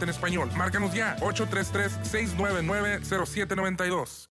en español. Márcanos ya, 833-699-0792.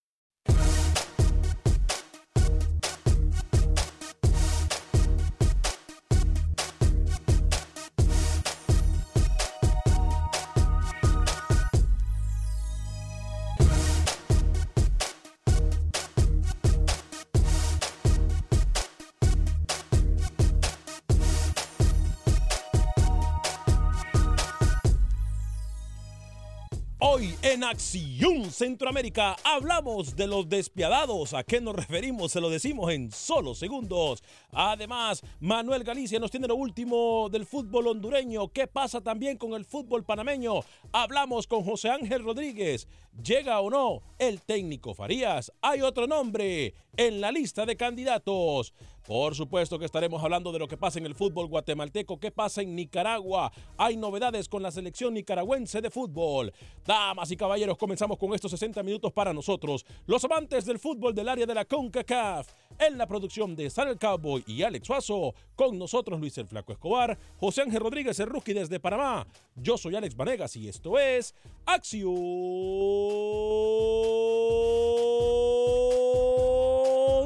Acción Centroamérica hablamos de los despiadados. ¿A qué nos referimos? Se lo decimos en solo segundos. Además, Manuel Galicia nos tiene lo último del fútbol hondureño. ¿Qué pasa también con el fútbol panameño? Hablamos con José Ángel Rodríguez. ¿Llega o no el técnico Farías? Hay otro nombre en la lista de candidatos. Por supuesto que estaremos hablando de lo que pasa en el fútbol guatemalteco, qué pasa en Nicaragua. Hay novedades con la selección nicaragüense de fútbol. Damas y caballeros, comenzamos con estos 60 minutos para nosotros, los amantes del fútbol del área de la CONCACAF. En la producción de Sal el Cowboy y Alex Suazo, con nosotros Luis el Flaco Escobar, José Ángel Rodríguez el desde Panamá. Yo soy Alex Vanegas y esto es Acción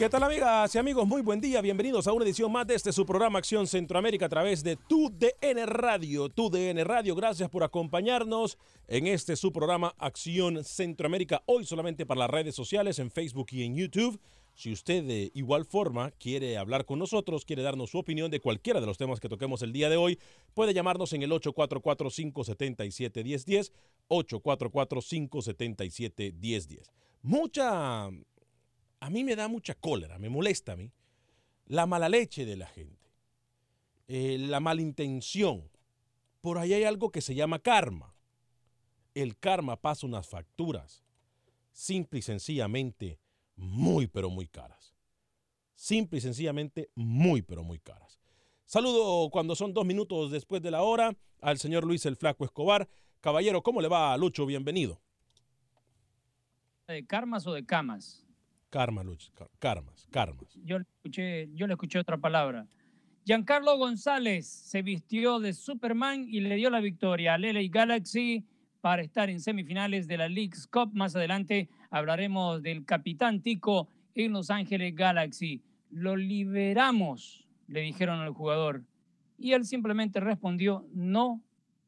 ¿Qué tal amigas y amigos? Muy buen día, bienvenidos a una edición más de este su programa Acción Centroamérica a través de Tu DN Radio. Tu DN Radio, gracias por acompañarnos en este su programa Acción Centroamérica, hoy solamente para las redes sociales en Facebook y en YouTube. Si usted de igual forma quiere hablar con nosotros, quiere darnos su opinión de cualquiera de los temas que toquemos el día de hoy, puede llamarnos en el 844-577-1010, 844-577-1010. Mucha a mí me da mucha cólera, me molesta a mí, la mala leche de la gente, eh, la malintención. Por ahí hay algo que se llama karma. El karma pasa unas facturas, simple y sencillamente muy, pero muy caras. Simple y sencillamente muy, pero muy caras. Saludo cuando son dos minutos después de la hora al señor Luis el Flaco Escobar. Caballero, ¿cómo le va, Lucho? Bienvenido. ¿De karmas o de camas? Karma, Lucho. Karmas, karmas. Yo le escuché, otra palabra. Giancarlo González se vistió de Superman y le dio la victoria al LA Galaxy para estar en semifinales de la League's Cup. Más adelante hablaremos del capitán Tico en Los Ángeles Galaxy. Lo liberamos, le dijeron al jugador. Y él simplemente respondió, no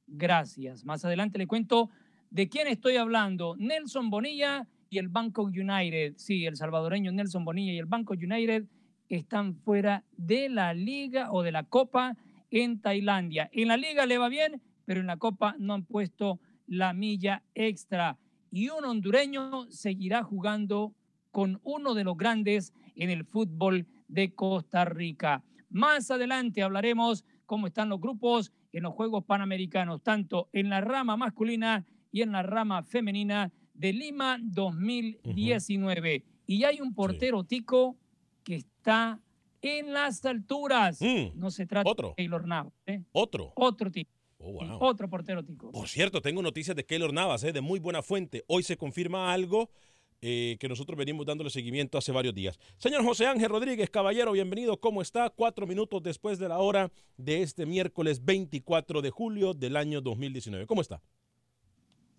gracias. Más adelante le cuento de quién estoy hablando. Nelson Bonilla y el Banco United. Sí, el salvadoreño Nelson Bonilla y el Banco United están fuera de la liga o de la copa en Tailandia. En la liga le va bien, pero en la copa no han puesto la milla extra. Y un hondureño seguirá jugando con uno de los grandes en el fútbol de Costa Rica. Más adelante hablaremos cómo están los grupos en los Juegos Panamericanos, tanto en la rama masculina y en la rama femenina de Lima 2019. Y hay un portero tico que está en las alturas. Mm. No se trata Otro. de Taylor Navas. ¿eh? Otro. Otro tico. Oh, wow. Otro portero tico. Por cierto, tengo noticias de Keylor Navas, ¿eh? de muy buena fuente. Hoy se confirma algo eh, que nosotros venimos dándole seguimiento hace varios días. Señor José Ángel Rodríguez, caballero, bienvenido. ¿Cómo está? Cuatro minutos después de la hora de este miércoles 24 de julio del año 2019. ¿Cómo está?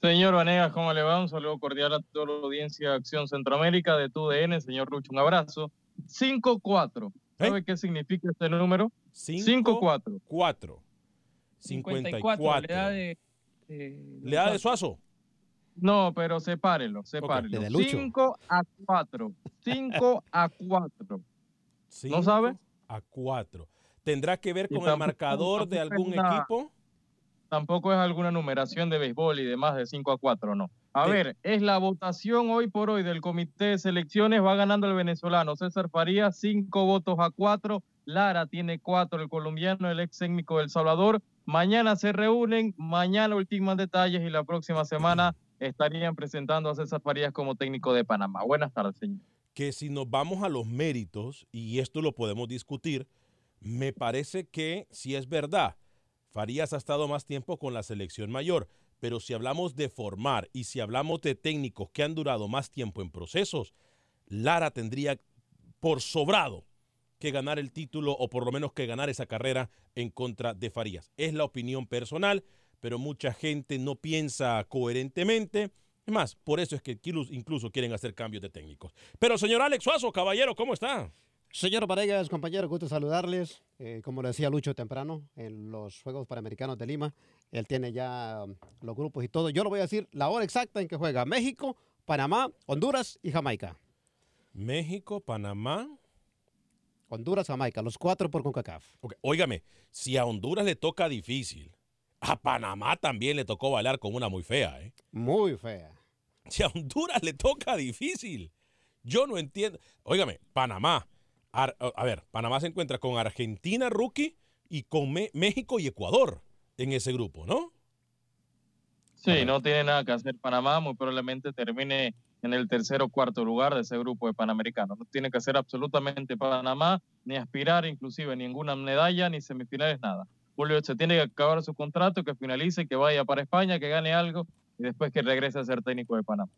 Señor Vanegas, ¿cómo le va? Un saludo cordial a toda la audiencia de Acción Centroamérica de TUDN. Señor Lucho, un abrazo. 5-4. ¿Sabe qué significa este número? 5-4. 4. 54. Le da de, de- ¿Le da de Suazo? No, pero sepárelo, sepárelo. De Lucho. 5 a 4. 5 a 4. Cinco sabe? A 4. ¿Tendrá que ver con el marcador de algún equipo? Tampoco es alguna numeración de béisbol y demás de 5 a 4, no. A Sí. ver, es la votación hoy por hoy del comité de selecciones. Va ganando el venezolano César Farías, 5 votos a 4. Lara tiene 4, el colombiano, el ex técnico del Salvador. Mañana se reúnen, mañana ultiman detalles y la próxima semana estarían presentando a César Farías como técnico de Panamá. Buenas tardes, señor. que si nos vamos a los méritos, y esto lo podemos discutir, me parece que si es verdad, Farías ha estado más tiempo con la selección mayor, pero si hablamos de formar y si hablamos de técnicos que han durado más tiempo en procesos, Lara tendría por sobrado que ganar el título o por lo menos que ganar esa carrera en contra de Farías. Es la opinión personal, pero mucha gente no piensa coherentemente. Es más, por eso es que inclu- incluso quieren hacer cambios de técnicos. Pero señor Alex Suazo, caballero, ¿cómo está? Señor Varegas, compañero, gusto saludarles. Eh, como lo decía Lucho temprano, en los Juegos Panamericanos de Lima, él tiene ya um, los grupos y todo. Yo le voy a decir la hora exacta en que juega México, Panamá, Honduras y Jamaica. México, Panamá. Honduras, Jamaica, los cuatro por CONCACAF. Ok, Óigame, si a Honduras le toca difícil, a Panamá también le tocó bailar con una muy fea, ¿eh? Muy fea. Si a Honduras le toca difícil, yo no entiendo. Óigame, Panamá. Ar- a ver, Panamá se encuentra con Argentina, rookie, y con Me- México y Ecuador en ese grupo, ¿no? Sí, no tiene nada que hacer Panamá, muy probablemente termine en el tercer o cuarto lugar de ese grupo de Panamericanos. No tiene que hacer absolutamente Panamá, ni aspirar inclusive ninguna medalla, ni semifinales, nada. Julio se tiene que acabar su contrato, que finalice, que vaya para España, que gane algo y después que regrese a ser técnico de Panamá.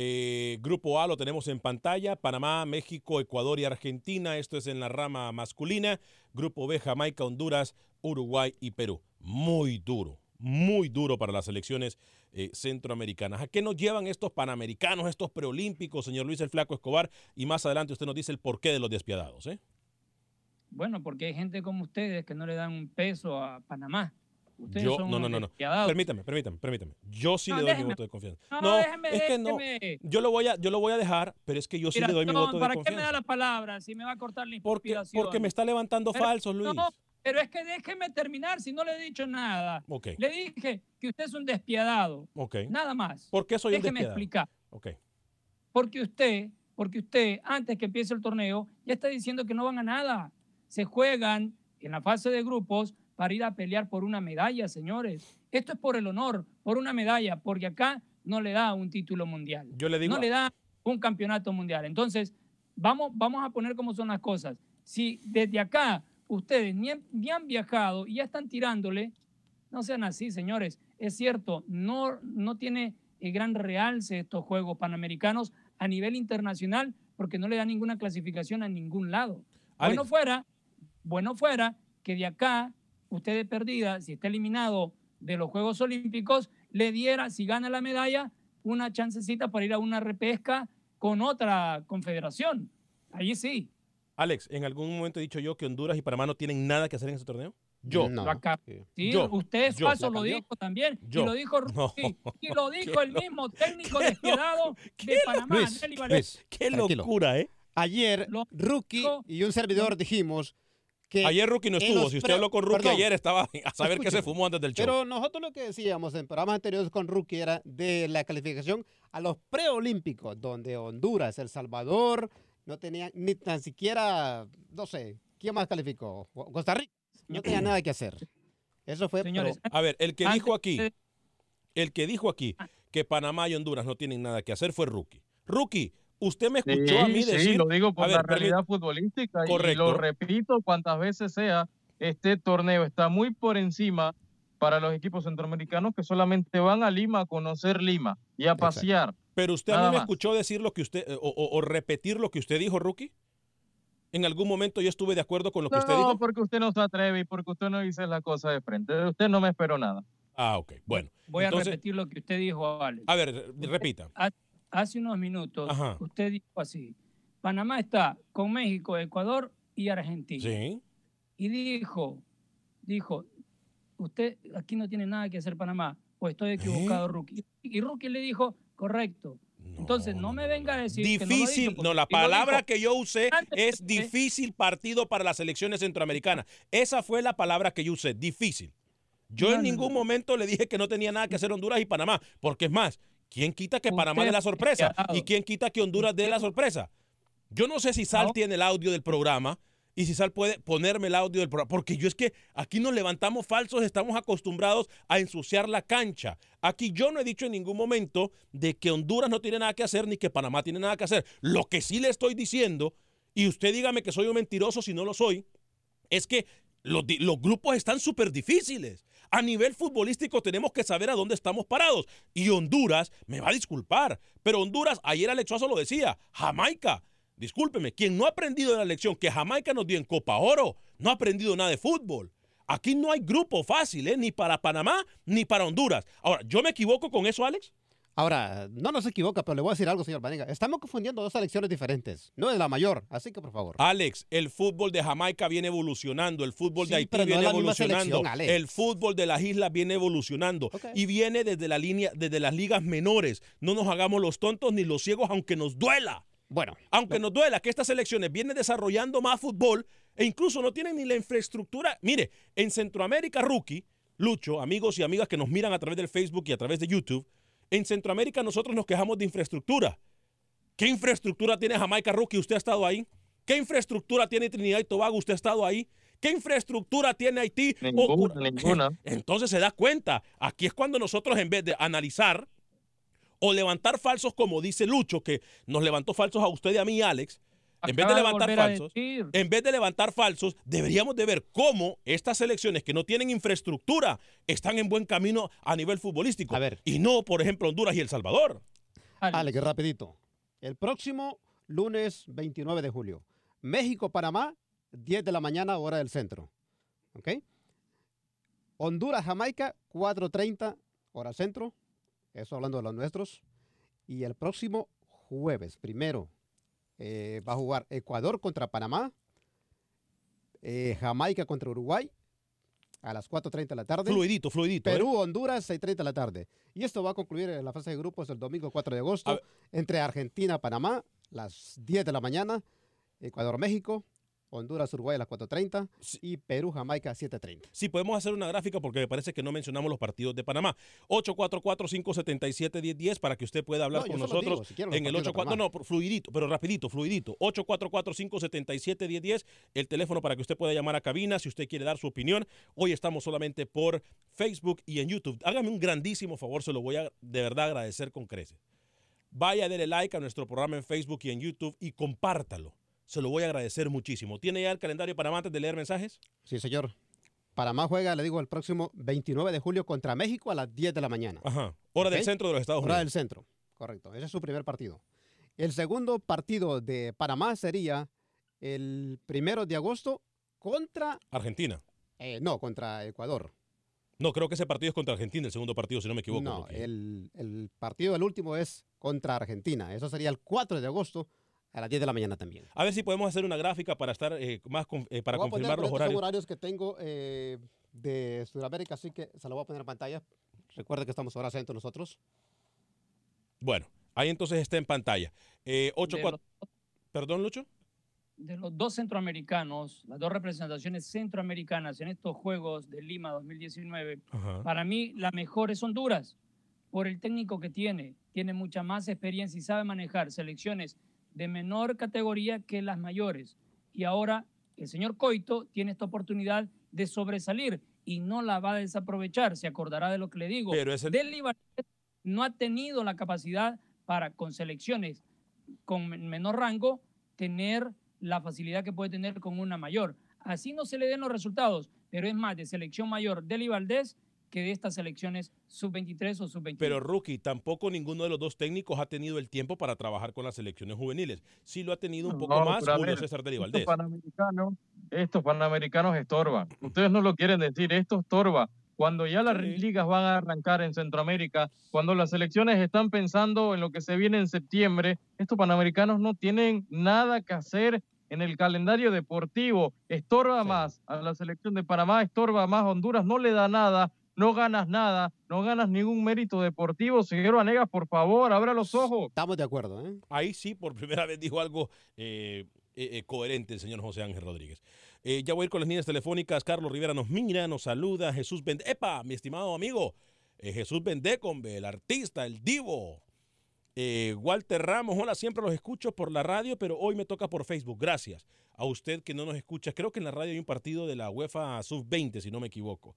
Eh, grupo A lo tenemos en pantalla, Panamá, México, Ecuador y Argentina, esto es en la rama masculina, Grupo B, Jamaica, Honduras, Uruguay y Perú. Muy duro, muy duro para las selecciones eh, centroamericanas. ¿A qué nos llevan estos panamericanos, estos preolímpicos, señor Luis el Flaco Escobar? Y más adelante usted nos dice el porqué de los despiadados. ¿eh? Bueno, porque hay gente como ustedes que no le dan un peso a Panamá. Ustedes Yo, son no, no, no, no. Permítame, permítame, permítame. Yo sí No, le doy mi voto de confianza. No, No, déjeme, es que no. Yo lo voy a, yo lo voy a dejar, pero es que yo sí le doy mi voto de ¿Para qué confianza. me da la palabra si me va a cortar la Porque, inspiración? porque me está levantando Pero- falsos, Luis. No, pero es que déjeme terminar si no le he dicho nada. Ok. Le dije que usted es un despiadado. Ok. Nada más. ¿Por qué soy un Déjeme despiadado? explicar. Ok. Porque usted, porque usted, antes que empiece el torneo, ya está diciendo que no van a nada. Se juegan en la fase de grupos para ir a pelear por una medalla, señores. Esto es por el honor, por una medalla, porque acá no le da un título mundial. Yo le digo. no le da un campeonato mundial. Entonces, vamos, vamos a poner cómo son las cosas. Si desde acá ustedes ni han, ni han viajado y ya están tirándole, no sean así, señores. Es cierto, no, no tiene eh, gran realce estos Juegos Panamericanos a nivel internacional porque no le da ninguna clasificación a ningún lado. Bueno fuera, bueno fuera que de acá, usted de perdida, si está eliminado de los Juegos Olímpicos, le diera, si gana la medalla, una chancecita para ir a una repesca con otra confederación. Allí sí. Alex, ¿en algún momento he dicho yo que Honduras y Panamá no tienen nada que hacer en ese torneo? Yo. No. De decir. Yo. Usted Yo. ¿La lo dijo también. Yo. Y lo dijo No. Rookie. Y lo dijo el mismo técnico qué despiadado de Panamá, Luis. Luis, Qué tranquilo. locura, ¿eh? Ayer, Rookie y un servidor dijimos que... Ayer Rookie no estuvo. los Si usted habló con Rookie perdón, ayer, estaba a saber qué se fumó antes del show. Pero nosotros lo que decíamos en programas anteriores con Rookie era de la calificación a los preolímpicos, donde Honduras, El Salvador, no tenían ni tan siquiera, no sé, ¿quién más calificó? Costa Rica. No tenía nada que hacer. Eso fue... Señores, pero- A ver, el que Antes dijo aquí, el que dijo aquí que Panamá y Honduras no tienen nada que hacer fue Rookie. Rookie, usted me Sí, escuchó a mí sí, decir. lo digo por a la realidad futbolística y Correcto. lo repito cuantas veces sea, este torneo está muy por encima para los equipos centroamericanos que solamente van a Lima a conocer Lima y a Exacto. pasear. Pero usted a mí Nada me más. escuchó decir lo que usted, eh, o, o- o repetir lo que usted dijo, Rookie. En algún momento yo estuve de acuerdo con lo que usted No, dijo. porque usted no se atreve y porque usted no dice la cosa de frente. De usted no me espero nada. Ah, ok. Bueno. Voy a repetir lo que usted dijo, Alex. A ver, repita. Hace unos minutos, Ajá. usted dijo así: Panamá está con México, Ecuador y Argentina. Sí. Y dijo, dijo, usted aquí no tiene nada que hacer Panamá, o estoy equivocado, ¿Eh? Rookie. Y Rookie le dijo, correcto. Entonces, no me venga a decir que no lo Difícil, dicho, no, la palabra dijo que yo usé es difícil partido para las elecciones centroamericanas. Esa fue la palabra que yo usé, difícil. Yo No, en ningún momento le dije que no tenía nada que hacer Honduras y Panamá, porque es más, ¿quién quita que Panamá dé la sorpresa? ¿Y quién quita que Honduras dé la sorpresa? Yo no sé si Sal tiene el audio del programa y si Sal puede ponerme el audio del programa, porque yo es que aquí nos levantamos falsos, estamos acostumbrados a ensuciar la cancha. Aquí yo no he dicho en ningún momento de que Honduras no tiene nada que hacer ni que Panamá tiene nada que hacer. Lo que sí le estoy diciendo, y usted dígame que soy un mentiroso si no lo soy, es que los grupos están súper difíciles. A nivel futbolístico tenemos que saber a dónde estamos parados. Y Honduras, me va a disculpar, pero Honduras, ayer Alex Suazo lo decía, Jamaica, discúlpeme, quien no ha aprendido la lección que Jamaica nos dio en Copa Oro, no ha aprendido nada de fútbol. Aquí no hay grupo fácil, ¿eh? ni para Panamá ni para Honduras. Ahora, ¿yo me equivoco con eso, Alex? Ahora, no nos equivoca, pero le voy a decir algo, señor Vanega. Estamos confundiendo dos selecciones diferentes. No es la mayor, así que por favor. Alex, el fútbol de Jamaica viene evolucionando, el fútbol de Haití no viene evolucionando, el fútbol de las islas viene evolucionando y viene desde la línea, desde las ligas menores. No nos hagamos los tontos ni los ciegos, aunque nos duela. Bueno, Aunque nos duela que estas selecciones vienen desarrollando más fútbol e incluso no tienen ni la infraestructura. Mire, en Centroamérica, Rookie, Lucho, amigos y amigas que nos miran a través del Facebook y a través de YouTube, en Centroamérica nosotros nos quejamos de infraestructura. ¿Qué infraestructura tiene Jamaica, Rookie? ¿Usted ha estado ahí? ¿Qué infraestructura tiene Trinidad y Tobago? ¿Usted ha estado ahí? ¿Qué infraestructura tiene Haití? Ninguna, ninguna. Entonces se da cuenta. Aquí es cuando nosotros, en vez de analizar o levantar falsos, como dice Lucho, que nos levantó falsos a usted y a mí, Alex, en vez de levantar falsos, en vez de levantar falsos, deberíamos de ver cómo estas selecciones que no tienen infraestructura están en buen camino a nivel futbolístico. A ver. Y no, por ejemplo, Honduras y El Salvador. Alex, rapidito. El próximo lunes 29 de julio. México-Panamá, 10 de la mañana, hora del centro. ¿Ok? Honduras-Jamaica, 4.30, hora centro. Eso hablando de los nuestros. Y el próximo jueves, primero, eh, va a jugar Ecuador contra Panamá, eh, Jamaica contra Uruguay a las 4.30 de la tarde. Fluidito, fluidito. ¿eh? Perú, Honduras, 6.30 de la tarde. Y esto va a concluir en la fase de grupos el domingo 4 de agosto entre Argentina, Panamá, las 10 de la mañana, Ecuador, México, Honduras, Uruguay a las 4.30 y Perú, Jamaica, 7.30. Sí, podemos hacer una gráfica porque me parece que no mencionamos los partidos de Panamá. 844-577-1010 para que usted pueda hablar No, con nosotros digo, si en el partidos de 84. No, no, fluidito, pero rapidito, fluidito. 844-577-1010, el teléfono para que usted pueda llamar a cabina si usted quiere dar su opinión. Hoy estamos solamente por Facebook y en YouTube. Hágame un grandísimo favor, se lo voy a de verdad agradecer con creces. Vaya, dele like a nuestro programa en Facebook y en YouTube y compártalo. Se lo voy a agradecer muchísimo. ¿Tiene ya el calendario para antes de leer mensajes? Sí, señor. Panamá juega, le digo, el próximo 29 de julio contra México a las 10 de la mañana. Ajá. Hora del centro de los Estados Hora Unidos. del centro, correcto. Ese es su primer partido. El segundo partido de Panamá sería el primero de agosto contra, Argentina. eh, no, contra Ecuador. No, creo que ese partido es contra Argentina, el segundo partido, si no me equivoco. No, el, el partido del último es contra Argentina. Eso sería el 4 de agosto a las 10 de la mañana también. A ver si podemos hacer una gráfica para estar eh, más con- eh, para Voy a poner, confirmar los horarios. Horarios que tengo eh, de Sudamérica, así que se lo voy a poner en pantalla. Recuerda que estamos hora centro nosotros. Bueno, ahí entonces está en pantalla. Eh, ocho, De cuatro- Perdón, Lucho. de los dos centroamericanos, las dos representaciones centroamericanas en estos Juegos de Lima 2019, Ajá. para mí la mejor es Honduras, por el técnico que tiene. Tiene mucha más experiencia y sabe manejar selecciones de menor categoría que las mayores. Y ahora el señor Coito tiene esta oportunidad de sobresalir y no la va a desaprovechar. Se acordará de lo que le digo. Pero es el- Del Libanés no ha tenido la capacidad para con selecciones con men- menor rango tener la facilidad que puede tener con una mayor. Así no se le den los resultados, pero es más de selección mayor Deli Valdés que de estas selecciones sub-23 o sub-21. Pero rookie, tampoco ninguno de los dos técnicos ha tenido el tiempo para trabajar con las selecciones juveniles. Sí lo ha tenido un poco No, más Julio ver, César Deli estos panamericanos, estos panamericanos estorban. Ustedes no lo quieren decir, esto estorba. Cuando ya las ligas van a arrancar en Centroamérica, cuando las selecciones están pensando en lo que se viene en septiembre, estos panamericanos no tienen nada que hacer en el calendario deportivo. Estorba más a la selección de Panamá, estorba más a Honduras, no le da nada, no ganas nada, no ganas ningún mérito deportivo. Señor Vanegas, por favor, abra los ojos. Estamos de acuerdo, ¿eh? Ahí sí, por primera vez dijo algo eh, eh, eh, coherente el señor José Ángel Rodríguez. Eh, ya voy a ir con las líneas telefónicas. Carlos Rivera nos mira, nos saluda. Jesús Bende. ¡Epa! Mi estimado amigo. Eh, Jesús Bendecombe, el artista, el divo. Eh, Walter Ramos, hola, siempre los escucho por la radio, pero hoy me toca por Facebook. Gracias a usted que no nos escucha. Creo que en la radio hay un partido de la UEFA Sub-20, si no me equivoco.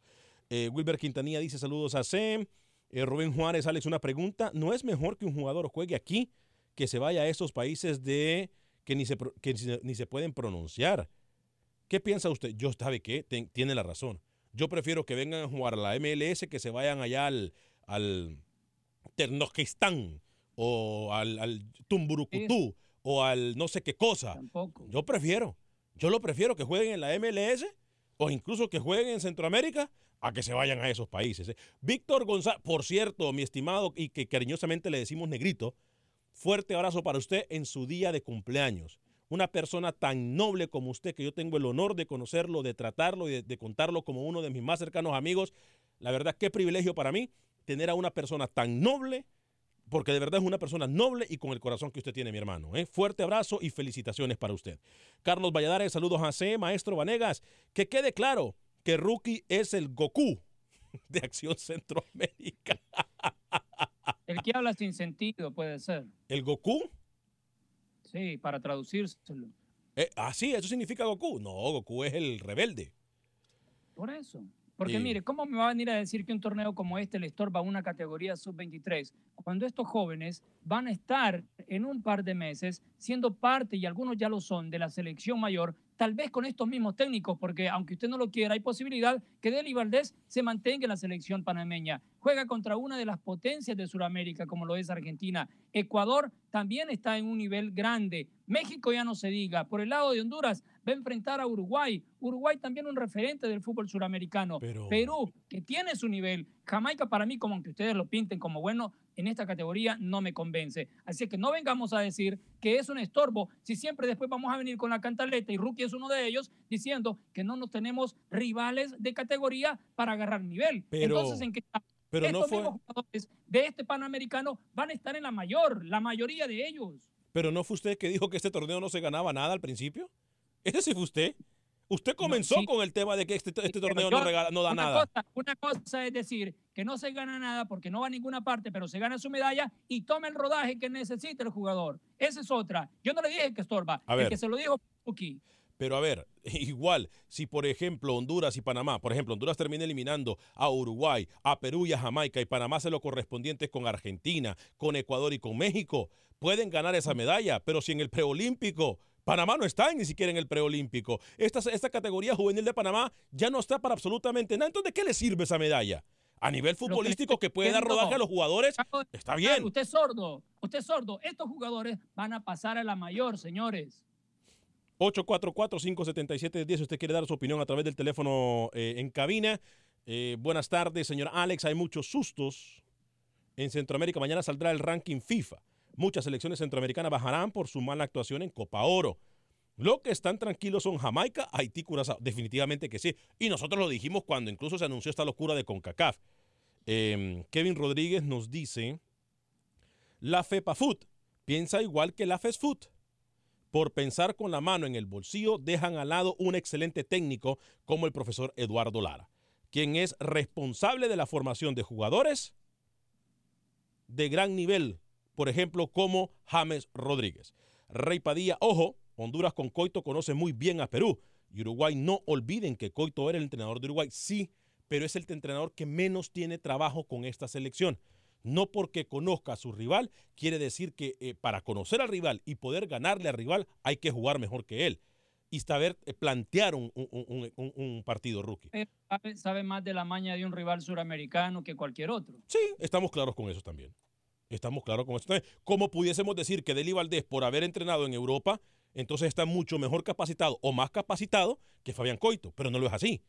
Eh, Wilber Quintanilla dice saludos a Sem. Eh, Rubén Juárez, Alex, una pregunta. ¿No es mejor que un jugador juegue aquí que se vaya a esos países de que ni se, que ni se, ni se pueden pronunciar? ¿Qué piensa usted? Yo, ¿sabe qué? Ten- tiene la razón. Yo prefiero que vengan a jugar a la MLS que se vayan allá al, al Ternojistán o al, al Tumburucutú o al no sé qué cosa. Tampoco. Yo prefiero. Yo lo prefiero que jueguen en la MLS o incluso que jueguen en Centroamérica a que se vayan a esos países. ¿eh? Víctor González, por cierto, mi estimado y que cariñosamente le decimos negrito, fuerte abrazo para usted en su día de cumpleaños. Una persona tan noble como usted, que yo tengo el honor de conocerlo, de tratarlo y de, contarlo como uno de mis más cercanos amigos. La verdad, qué privilegio para mí tener a una persona tan noble, porque de verdad es una persona noble y con el corazón que usted tiene, mi hermano. ¿eh? Fuerte abrazo y felicitaciones para usted. Carlos Valladares, saludos a C, maestro Vanegas. Que quede claro que Rookie es el Goku de Acción Centroamérica. El que habla sin sentido puede ser. ¿El Goku? Sí, para traducírselo. Eh, ah, sí, eso significa Goku. No, Goku es el rebelde. Por eso. Porque mire, ¿cómo me va a venir a decir que un torneo como este le estorba a una categoría sub-23 cuando estos jóvenes van a estar en un par de meses siendo parte, y algunos ya lo son, de la selección mayor, tal vez con estos mismos técnicos, porque aunque usted no lo quiera, hay posibilidad que Deli Valdés se mantenga en la selección panameña. Juega contra una de las potencias de Sudamérica, como lo es Argentina. Ecuador también está en un nivel grande. México ya no se diga. Por el lado de Honduras va a enfrentar a Uruguay. Uruguay también un referente del fútbol suramericano. Pero- Perú, que tiene su nivel. Jamaica para mí, como aunque ustedes lo pinten como bueno, en esta categoría no me convence. Así que no vengamos a decir que es un estorbo si siempre después vamos a venir con la cantaleta y Rookie es uno de ellos diciendo que no nos tenemos rivales de categoría para agarrar nivel. Pero- Entonces, ¿en qué pero no Estos fue- mismos jugadores de este Panamericano van a estar en la mayor, la mayoría de ellos. Pero no fue usted que dijo que este torneo no se ganaba nada al principio. Ese sí fue usted. Usted comenzó sí. con el tema de que este, este torneo yo- no, regala- no da una nada. Cosa, una cosa es decir que no se gana nada porque no va a ninguna parte, pero se gana su medalla y toma el rodaje que necesita el jugador. Esa es otra. Yo no le dije que estorba. A el ver. que se lo dijo Puki. Pero a ver, igual, si por ejemplo Honduras y Panamá, por ejemplo, Honduras termina eliminando a Uruguay, a Perú y a Jamaica, y Panamá hace lo correspondiente con Argentina, con Ecuador y con México, pueden ganar esa medalla, pero si en el preolímpico Panamá no está ni siquiera en el preolímpico. Esta, esta categoría juvenil de Panamá ya no está para absolutamente nada. Entonces, ¿de qué le sirve esa medalla? A nivel futbolístico que puede dar rodaje a los jugadores, está bien. Usted es sordo, usted es sordo. Estos jugadores van a pasar a la mayor, señores. 844-577-10. Si usted quiere dar su opinión a través del teléfono eh, en cabina. Eh, buenas tardes, señor Alex. Hay muchos sustos en Centroamérica. Mañana saldrá el ranking FIFA. Muchas selecciones centroamericanas bajarán por su mala actuación en Copa Oro. Lo que están tranquilos son Jamaica, Haití, Curazao. Definitivamente que sí. Y nosotros lo dijimos cuando incluso se anunció esta locura de CONCACAF. Eh, Kevin Rodríguez nos dice, la FEPA Food piensa igual que la Food. Por pensar con la mano en el bolsillo, dejan al lado un excelente técnico como el profesor Eduardo Lara, quien es responsable de la formación de jugadores de gran nivel, por ejemplo, como James Rodríguez. Rey Padilla, ojo, Honduras con Coito conoce muy bien a Perú. Y Uruguay, no olviden que Coito era el entrenador de Uruguay, sí, pero es el entrenador que menos tiene trabajo con esta selección. No porque conozca a su rival, quiere decir que eh, para conocer al rival y poder ganarle al rival hay que jugar mejor que él y saber eh, plantear un, un, un, un, partido rookie. Sabe, sabe, más de la maña de un rival suramericano que cualquier otro. Sí, estamos claros con eso también. Estamos claros con también. ¿Cómo pudiésemos decir que Deli Valdés, por haber entrenado en Europa, entonces está mucho mejor capacitado o más capacitado que Fabián Coito? Pero no lo es así.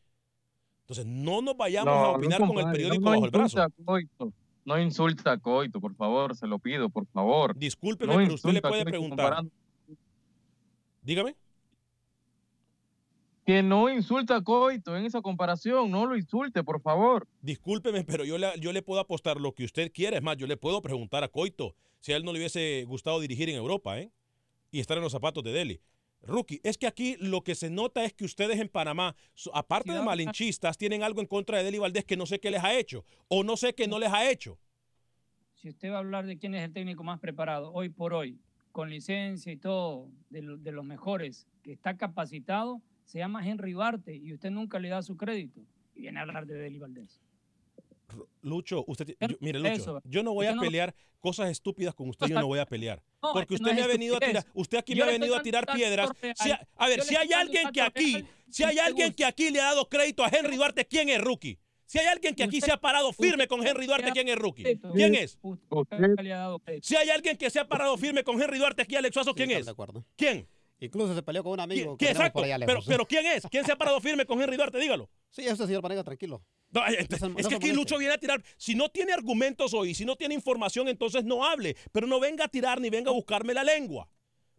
Entonces, no nos vayamos No, a opinar no, con el periódico no bajo el brazo. Coito. No insulta a Coito, por favor, se lo pido, por favor. Discúlpeme, pero usted le puede preguntar. comparando- Dígame. Que no insulta a Coito en esa comparación, no lo insulte, por favor. Discúlpeme, pero yo le, yo le puedo apostar lo que usted quiera. Es más, yo le puedo preguntar a Coito si a él no le hubiese gustado dirigir en Europa, ¿eh? Y estar en los zapatos de Delhi. Rookie, es que aquí lo que se nota es que ustedes en Panamá, aparte de malinchistas, tienen algo en contra de Deli Valdés que no sé qué les ha hecho o no sé qué no les ha hecho. Si usted va a hablar de quién es el técnico más preparado hoy por hoy, con licencia y todo, de, lo- de los mejores, que está capacitado, se llama Henry Barte y usted nunca le da su crédito. Y viene a hablar de Deli Valdés. Lucho, usted, yo- mire, Lucho, Eso. yo no voy a no- pelear cosas estúpidas con usted, yo no voy a pelear. No, Porque usted no me ha venido a tirar, usted aquí Yo me ha venido a tirar piedras. Si a ver, Yo si hay alguien que aquí, si hay alguien que aquí le ha dado crédito a Henry Duarte, ¿quién es rookie? Si hay alguien que aquí se ha parado firme con Henry Duarte, ¿quién es rookie? ¿Quién es? Si hay alguien que se ha parado firme con Henry Duarte aquí, Alex Suazo, ¿quién Sí, es? estoy de acuerdo. ¿Quién? Incluso se peleó con un amigo. que ¿Quién? tenemos Exacto. por allá Pero, lejos. pero ¿quién es? ¿Quién se ha parado firme con Henry Duarte? Dígalo. Sí, eso señor Vanega, tranquilo. No, eh, No se- no es se que aquí. Lucho viene a tirar. Si no tiene argumentos hoy, si no tiene información, entonces no hable. Pero no venga a tirar ni venga a buscarme la lengua.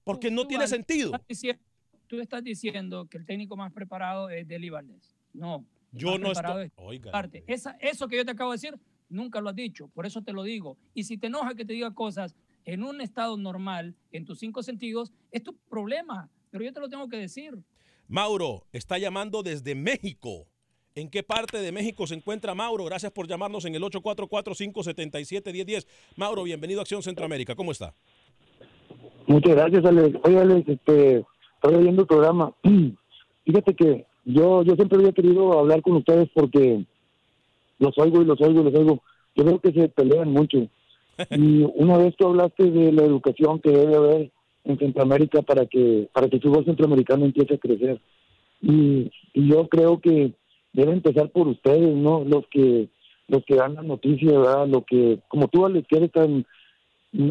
Porque no Tú, tiene sentido. estás diciendo- Tú estás diciendo que el técnico más preparado es Deli Valdés. No. Yo no estoy. es Oiga. Esa, eso que yo te acabo de decir, nunca lo has dicho. Por eso te lo digo. Y si te enoja que te diga cosas en un estado normal, en tus cinco sentidos, es tu problema. Pero yo te lo tengo que decir. Mauro está llamando desde México. ¿En qué parte de México se encuentra Mauro? Gracias por llamarnos en el 844-577-1010. Mauro, bienvenido a Acción Centroamérica. ¿Cómo está? Muchas gracias, Alex. Oye, Alex, este, estoy oyendo el programa. Fíjate que yo, yo siempre había querido hablar con ustedes porque los oigo y los oigo y los oigo. Yo creo que se pelean mucho. Y una vez tú hablaste de la educación que debe haber en Centroamérica para que para que el fútbol centroamericano empiece a crecer. Y, y yo creo que debe empezar por ustedes, ¿no? Los que los que dan la noticia, ¿verdad? Lo que, como tú, Alex, que eres tan,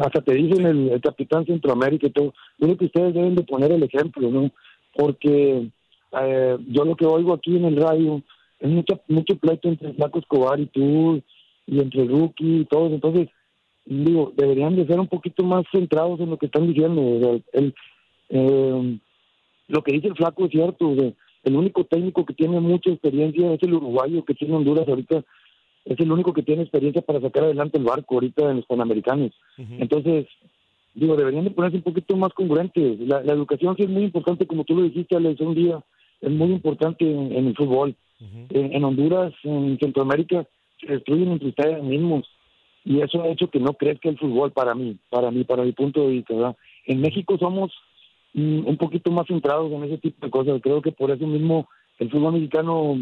hasta te dicen el, el capitán Centroamérica y todo. Yo creo que ustedes deben de poner el ejemplo, ¿no? Porque eh, yo lo que oigo aquí en el radio es mucho, mucho pleito entre Flaco Escobar y tú, y entre Rookie y todos. Entonces, digo, deberían de ser un poquito más centrados en lo que están diciendo. o sea, el, eh, lo que dice el Flaco es cierto. o sea, el único técnico que tiene mucha experiencia es el uruguayo que tiene Honduras ahorita. Es el único que tiene experiencia para sacar adelante el barco ahorita en los Panamericanos. Entonces, digo, deberían de ponerse un poquito más congruentes. La, la educación sí es muy importante, como tú lo dijiste, Alex, un día, es muy importante en, en el fútbol. en, en Honduras, en Centroamérica, se destruyen entre ustedes mismos. Y eso ha hecho que no crezca el fútbol para mí, para mí, para mi punto de vista. ¿verdad? En México somos mm, un poquito más centrados en ese tipo de cosas. Creo que por eso mismo el fútbol mexicano,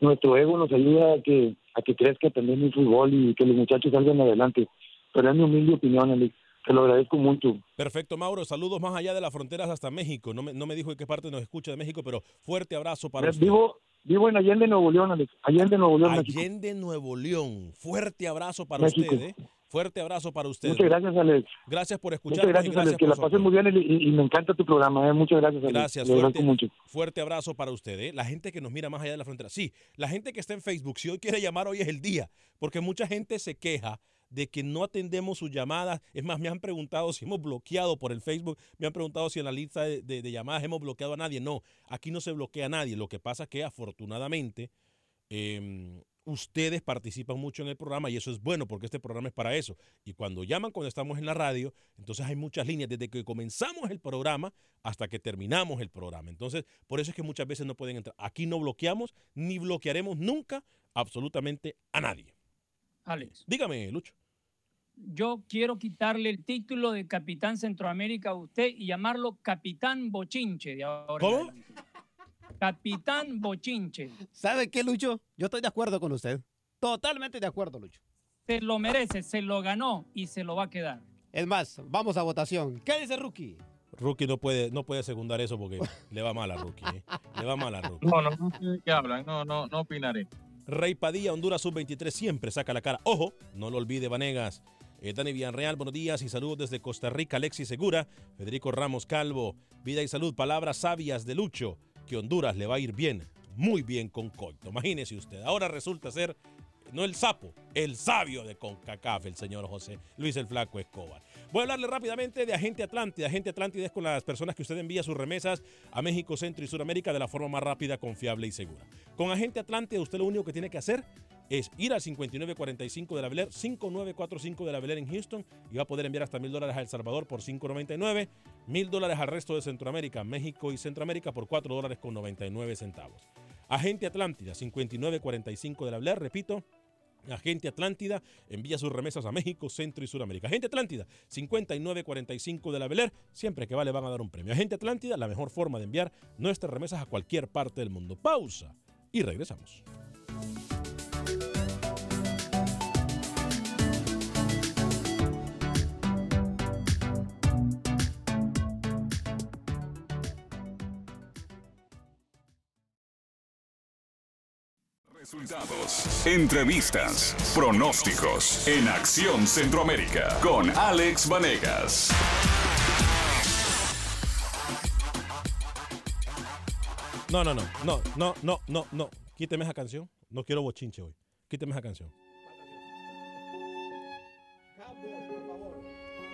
nuestro ego nos ayuda a que a que crezca también el fútbol y que los muchachos salgan adelante. Pero es mi humilde opinión, Alex. Te lo agradezco mucho. Perfecto, Mauro. Saludos más allá de las fronteras hasta México. No me, no me dijo de qué parte nos escucha de México, pero fuerte abrazo para usted. Vivo, vivo en Allende, Nuevo León, Alex. Allende, Nuevo León, México. Allende, Nuevo León. Fuerte abrazo para México. usted. ¿eh? Fuerte abrazo para usted. Muchas gracias, Alex. Gracias por Muchas escucharnos y gracias, gracias Alex. Que la pasen muy bien y, me encanta tu programa. ¿eh? Muchas gracias, Alex. Gracias, Le fuerte, mucho. fuerte abrazo para usted. ¿eh? La gente que nos mira más allá de la frontera. Sí, la gente que está en Facebook, si hoy quiere llamar, hoy es el día, porque mucha gente se queja de que no atendemos sus llamadas. Es más, me han preguntado si hemos bloqueado por el Facebook, me han preguntado si en la lista de, llamadas hemos bloqueado a nadie. No, aquí no se bloquea a nadie. Lo que pasa es que afortunadamente em, ustedes participan mucho en el programa y eso es bueno porque este programa es para eso. Y cuando llaman cuando estamos en la radio, entonces hay muchas líneas desde que comenzamos el programa hasta que terminamos el programa. Entonces, por eso es que muchas veces no pueden entrar. Aquí no bloqueamos ni bloquearemos nunca absolutamente a nadie. Alex. Dígame, Lucho. Yo quiero quitarle el título de Capitán Centroamérica a usted y llamarlo Capitán Bochinche de ahora. ¿Cómo? Capitán Bochinche. ¿Sabe qué, Lucho? Yo estoy de acuerdo con usted. Totalmente de acuerdo, Lucho. Se lo merece, se lo ganó y se lo va a quedar. Es más, vamos a votación. ¿Qué dice Rookie? Rookie no puede, no puede secundar eso porque le va mal a Rookie. ¿eh? Le va mal a Rookie. No, no, no sé de qué hablan, no, no, no opinaré. Rey Padilla, Honduras Sub-23, siempre saca la cara. Ojo, no lo olvide, Vanegas. Eh, Dani Villarreal, buenos días y saludos desde Costa Rica. Alexis Segura, Federico Ramos Calvo, vida y salud, palabras sabias de Lucho, que Honduras le va a ir bien, muy bien con Coito. Imagínese usted, ahora resulta ser, no el sapo, el sabio de CONCACAF, el señor José Luis el Flaco Escobar. Voy a hablarle rápidamente de Agente Atlántida. Agente Atlántida es con las personas que usted envía sus remesas a México, Centro y Sudamérica de la forma más rápida, confiable y segura. Con Agente Atlántida usted lo único que tiene que hacer es ir al 5945 de la Beler, 5945 de la Beler en Houston y va a poder enviar hasta mil dólares a El Salvador por 5.99, mil dólares al resto de Centroamérica, México y Centroamérica por 4 dólares con 99 centavos. Agente Atlántida, 5945 de la Beler, repito, Agente Atlántida envía sus remesas a México, Centro y Sudamérica. Agente Atlántida, 5945 de la Beler, siempre que vale van a dar un premio. Agente Atlántida, la mejor forma de enviar nuestras remesas a cualquier parte del mundo. Pausa y regresamos. Resultados, entrevistas, pronósticos en Acción Centroamérica con Alex Vanegas. No, no, no, no, no, no, no, no. Quíteme esa canción. No quiero bochinche hoy. Quíteme esa canción.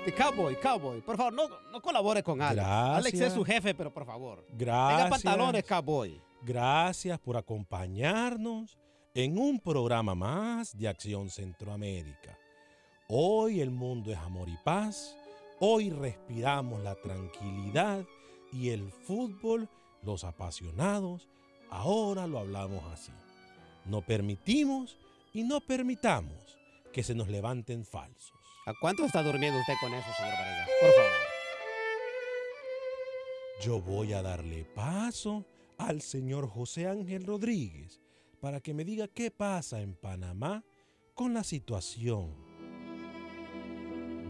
The Cowboy, Cowboy. Por favor, no, no colabore con Alex. Gracias. Alex es su jefe, pero por favor. Gracias. Tenga pantalones, Cowboy. Gracias por acompañarnos en un programa más de Acción Centroamérica. Hoy el mundo es amor y paz. Hoy respiramos la tranquilidad y el fútbol, los apasionados, ahora lo hablamos así. No permitimos y no permitamos que se nos levanten falsos. ¿A cuánto está durmiendo usted con eso, señor Vanegas? Por favor. Yo voy a darle paso al señor José Ángel Rodríguez para que me diga qué pasa en Panamá con la situación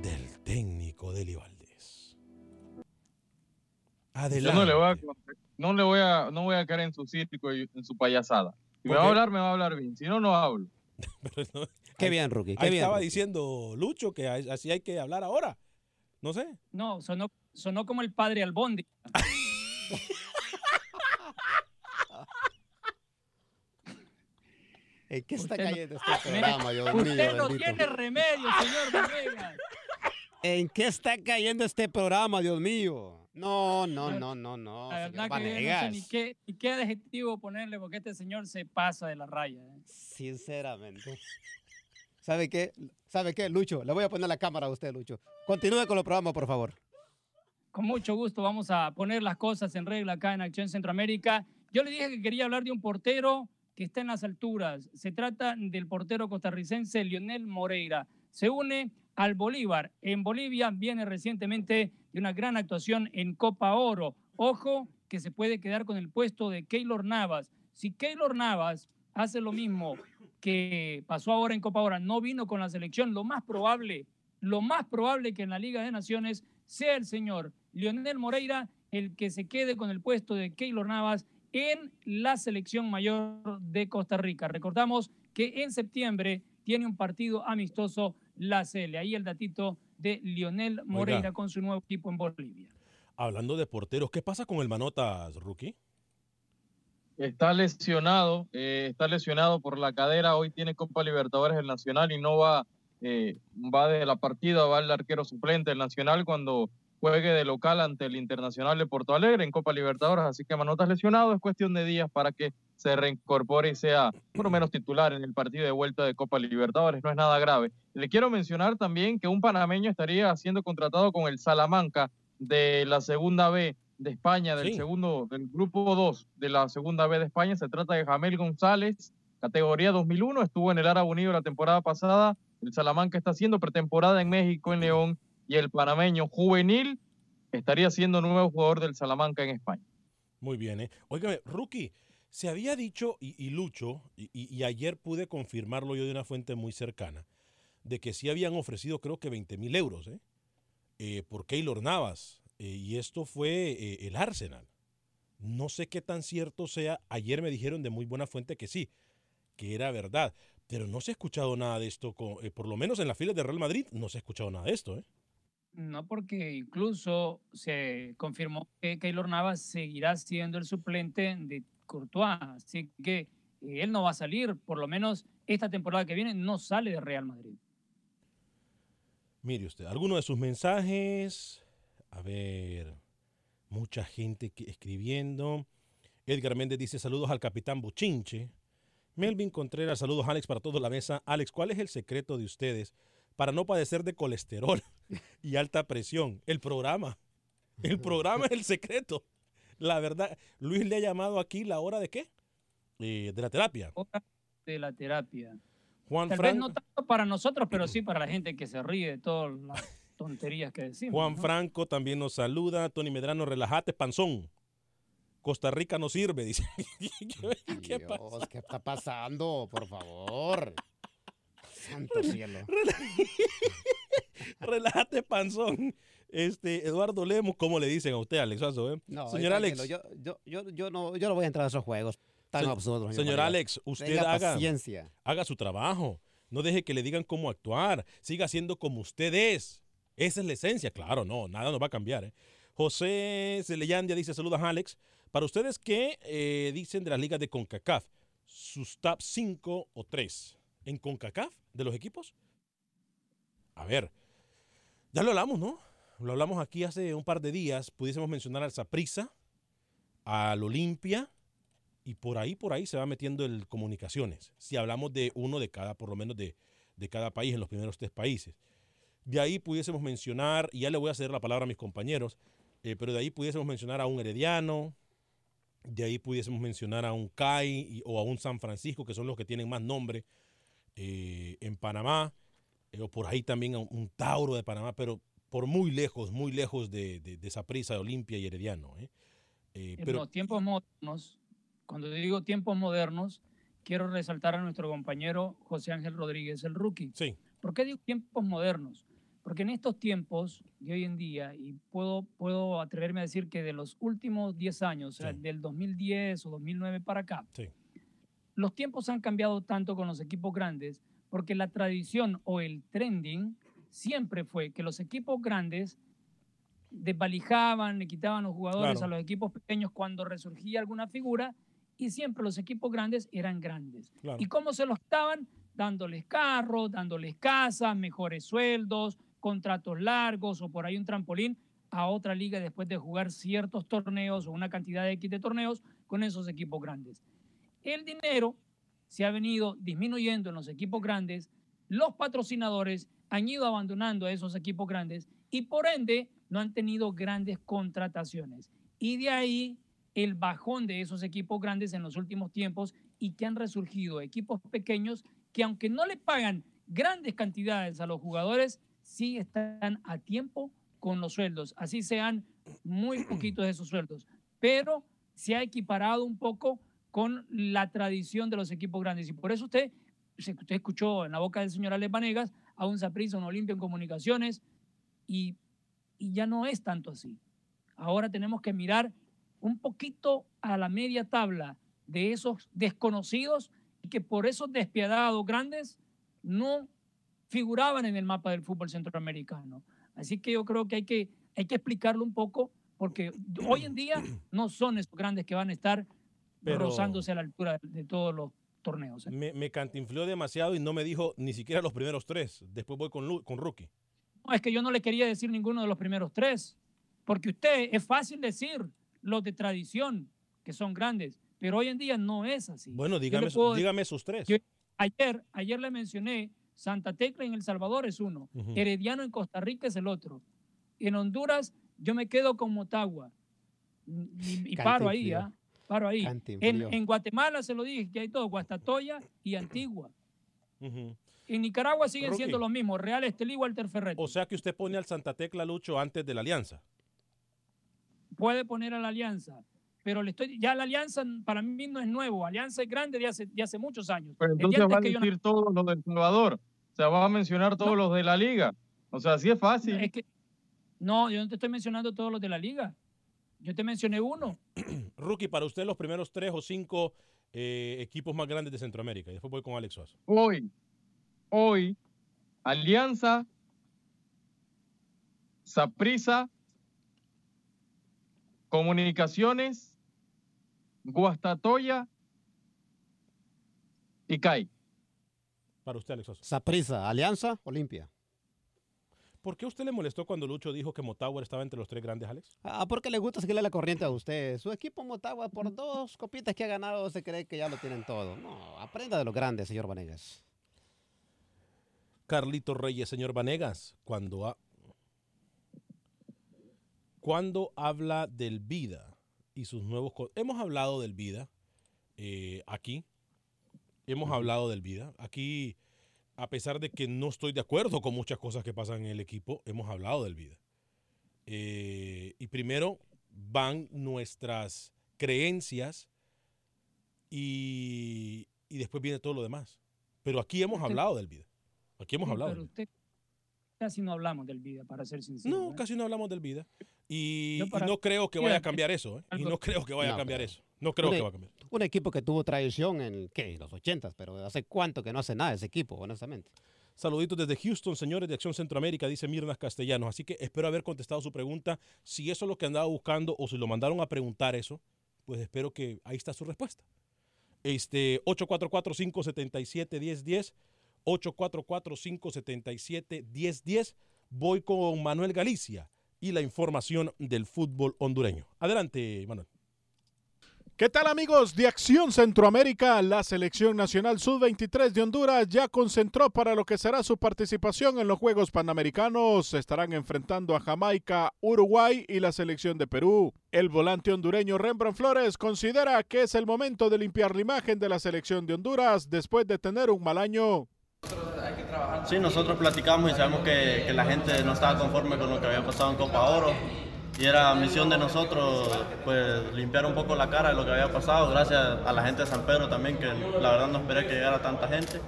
del técnico de Valdés. Yo Adelante. no le voy a, no le voy a, no voy a caer en su y en su payasada. Si me ¿Por va a hablar, me va a hablar bien. Si no, no hablo. Qué bien, Rookie. Qué Ahí bien. estaba Rookie. diciendo Lucho que así hay que hablar ahora. No sé. No, sonó, sonó como el padre Albondi. ¿En qué está Usted no- cayendo este Mire, programa, Dios mío? Usted no bendito? tiene remedio, señor. ¿En qué está cayendo este programa, Dios mío? No, no, no, no, no. La señor verdad que yo no sé ni qué, ni qué adjetivo ponerle porque este señor se pasa de la raya. ¿eh? Sinceramente. ¿Sabe qué? ¿Sabe qué, Lucho? Le voy a poner la cámara a usted, Lucho. Continúe con el programa, por favor. Con mucho gusto vamos a poner las cosas en regla acá en Acción Centroamérica. Yo le dije que quería hablar de un portero que está en las alturas. Se trata del portero costarricense Lionel Moreira. Se une al Bolívar. En Bolivia viene recientemente de una gran actuación en Copa Oro. Ojo que se puede quedar con el puesto de Keylor Navas. Si Keylor Navas hace lo mismo que pasó ahora en Copa Oro, no vino con la selección, lo más probable, lo más probable que en la Liga de Naciones sea el señor Lionel Moreira el que se quede con el puesto de Keylor Navas en la selección mayor de Costa Rica. Recordamos que en septiembre tiene un partido amistoso la CL. Ahí el datito de Lionel Moreira Oiga. con su nuevo equipo en Bolivia. Hablando de porteros, ¿qué pasa con el Manotas, Rookie? Está lesionado, eh, está lesionado por la cadera. Hoy tiene Copa Libertadores el Nacional y no va eh, va de la partida, va el arquero suplente del Nacional cuando juegue de local ante el Internacional de Porto Alegre en Copa Libertadores, así que Manotas lesionado, es cuestión de días para que se reincorpore y sea por lo menos titular en el partido de vuelta de Copa Libertadores, no es nada grave. Le quiero mencionar también que un panameño estaría siendo contratado con el Salamanca de la segunda B de España, del segundo, del grupo 2 de la segunda B de España, se trata de Jamel González, categoría 2001, estuvo en el Árabe Unido la temporada pasada, el Salamanca está haciendo pretemporada en México, en León, y el panameño juvenil estaría siendo nuevo jugador del Salamanca en España. Muy bien, ¿eh? Óigame, Rookie, se había dicho, y, Lucho, y, ayer pude confirmarlo yo de una fuente muy cercana, de que sí habían ofrecido creo que 20 mil euros ¿eh? Eh, por Keylor Navas. Eh, y esto fue el Arsenal. No sé qué tan cierto sea. Ayer me dijeron de muy buena fuente que sí, que era verdad. Pero no se ha escuchado nada de esto, por lo menos en las filas de Real Madrid, no se ha escuchado nada de esto. ¿eh? No, porque incluso se confirmó que Keylor Navas seguirá siendo el suplente de Courtois, así que él no va a salir, por lo menos esta temporada que viene no sale de Real Madrid. Mire usted, alguno de sus mensajes, a ver, mucha gente escribiendo. Edgar Méndez dice saludos al capitán Buchinche. Melvin Contreras, saludos Alex para toda la mesa. Alex, ¿cuál es el secreto de ustedes para no padecer de colesterol y alta presión? El programa. El programa es el secreto. La verdad, Luis le ha llamado aquí la hora de qué? Eh, de la terapia. Hora de la terapia. Juan Tal vez no tanto para nosotros, pero sí para la gente que se ríe de todas las tonterías que decimos. Juan Franco también nos saluda. Tony Medrano, relájate, panzón. Costa Rica no sirve, dice. ¿Qué, Dios, ¿Qué está pasando? Por favor. Santo cielo. Relájate, panzón. Este, Eduardo Lemos, ¿cómo le dicen a usted, Alex Eh? No, señor Alex. Yo, yo, yo, yo, no, yo no voy a entrar a esos juegos tan absurdos. Señor Alex, usted haga, haga su trabajo. No deje que le digan cómo actuar. Siga siendo como usted es. Esa es la esencia. Claro, no, nada nos va a cambiar. ¿eh? José Celeyandia dice, saludos Alex. Para ustedes, ¿qué eh, dicen de las ligas de CONCACAF? ¿Sus top 5 o 3 en CONCACAF de los equipos? A ver, ya lo hablamos, ¿no? Lo hablamos aquí hace un par de días. Pudiésemos mencionar al Saprissa, al Olimpia, y por ahí, por ahí se va metiendo el comunicaciones. Si hablamos de uno de cada, por lo menos de, cada país, en los primeros tres países. De ahí pudiésemos mencionar, y ya le voy a ceder la palabra a mis compañeros, eh, pero de ahí pudiésemos mencionar a un Herediano, de ahí pudiésemos mencionar a un CAI o a un San Francisco, que son los que tienen más nombre eh, en Panamá, eh, o por ahí también a un Tauro de Panamá, pero por muy lejos, muy lejos de, de, esa prisa de Olimpia y Herediano. ¿eh? Eh, en los tiempos modernos, cuando digo tiempos modernos, quiero resaltar a nuestro compañero José Ángel Rodríguez, el rookie. Sí. ¿Por qué digo tiempos modernos? Porque en estos tiempos de hoy en día, y puedo, puedo atreverme a decir que de los últimos 10 años, o sea, del 2010 o 2009 para acá, los tiempos han cambiado tanto con los equipos grandes, porque la tradición o el trending siempre fue que los equipos grandes desvalijaban, le quitaban los jugadores a los equipos pequeños cuando resurgía alguna figura y siempre los equipos grandes eran grandes. ¿Y cómo se los estaban? Dándoles carros, dándoles casas, mejores sueldos, contratos largos o por ahí un trampolín a otra liga después de jugar ciertos torneos o una cantidad de X de torneos con esos equipos grandes. El dinero se ha venido disminuyendo en los equipos grandes, los patrocinadores han ido abandonando a esos equipos grandes y por ende no han tenido grandes contrataciones. Y de ahí el bajón de esos equipos grandes en los últimos tiempos y que han resurgido equipos pequeños que aunque no le pagan grandes cantidades a los jugadores, sí están a tiempo con los sueldos, así sean muy poquitos de esos sueldos, pero se ha equiparado un poco con la tradición de los equipos grandes y por eso usted, usted escuchó en la boca del señor Alex Vanegas a un Saprissa, un Olimpia en comunicaciones, y, y ya no es tanto así. Ahora tenemos que mirar un poquito a la media tabla de esos desconocidos que por esos despiadados grandes no figuraban en el mapa del fútbol centroamericano. Así que yo creo que hay que, hay que explicarlo un poco porque hoy en día no son esos grandes que van a estar rozándose a la altura de todos los torneos. ¿eh? Me, me cantinfló demasiado y no me dijo ni siquiera los primeros tres. Después voy con, con Rookie. No, es que yo no le quería decir ninguno de los primeros tres, porque usted es fácil decir los de tradición, que son grandes, pero hoy en día no es así. Bueno, dígame, puedo- dígame sus tres. yo- ayer, ayer le mencioné, Santa Tecla en El Salvador es uno. Herediano en Costa Rica es el otro. En Honduras yo me quedo con Motagua y, y paro ahí, Cantinfló. Paro ahí. En, Guatemala se lo dije, que hay todo, Guastatoya y Antigua. En Nicaragua siguen Rookie. siendo los mismos, Real Estelí y Walter Ferretti. O sea que usted pone al Santa Tecla Lucho antes de la alianza. puede poner a la alianza. Pero le estoy, ya la alianza para mí no es nuevo. Alianza es grande de hace, de hace muchos años. Pero día entonces va a yo decir todos los del Salvador. O sea, va a mencionar todos los de la liga. O sea, así es fácil. Es que, no, yo no te estoy mencionando todos los de la liga. Yo te mencioné uno. Rookie, para usted los primeros tres o cinco eh, equipos más grandes de Centroamérica. Y después voy con Alex Suazo. Hoy, hoy, Alianza, Saprisa, Comunicaciones, Guastatoya y CAI. Para usted, Alex Suazo. Saprisa, Alianza, Olimpia. ¿Por qué usted le molestó cuando Lucho dijo que Motagua estaba entre los tres grandes, Alex? Ah, porque le gusta seguirle la corriente a usted. Su equipo Motagua, por dos copitas que ha ganado, se cree que ya lo tienen todo. No, aprenda de los grandes, señor Vanegas. Carlito Reyes, señor Vanegas, cuando, ha- cuando habla del Vida y sus nuevos... Hemos hablado del Vida eh, aquí. Hemos hablado del Vida. Aquí, a pesar de que no estoy de acuerdo con muchas cosas que pasan en el equipo, hemos hablado del Vida. Eh, y primero van nuestras creencias y, y después viene todo lo demás. Pero aquí hemos Usted- hablado del Vida. Aquí hemos Sí, hablado. Pero usted casi no hablamos del vida, para ser sincero. No, ¿eh? casi no hablamos del vida. Y, para- no creo que vaya a cambiar eso. ¿eh? Y no creo que vaya a cambiar eso. No creo Un que e- va a cambiar. Un equipo que tuvo tradición en, ¿qué? Los ochentas, pero hace cuánto que no hace nada ese equipo, honestamente. Saluditos desde Houston, señores de Acción Centroamérica, dice Mirnas Castellanos. Así que espero haber contestado su pregunta. Si eso es lo que andaba buscando o si lo mandaron a preguntar eso, pues espero que ahí está su respuesta. Este 844-577-1010, 844-577-1010. Voy con Manuel Galicia y la información del fútbol hondureño. Adelante, Manuel. ¿Qué tal amigos de Acción Centroamérica? La selección nacional sub-23 de Honduras ya concentró para lo que será su participación en los Juegos Panamericanos. Estarán enfrentando a Jamaica, Uruguay y la selección de Perú. El volante hondureño Rembrandt Flores considera que es el momento de limpiar la imagen de la selección de Honduras después de tener un mal año. Sí, nosotros platicamos y sabemos que la gente no estaba conforme con lo que había pasado en Copa Oro y era misión de nosotros pues limpiar un poco la cara de lo que había pasado. Gracias a la gente de San Pedro también que la verdad no esperé que llegara tanta gente.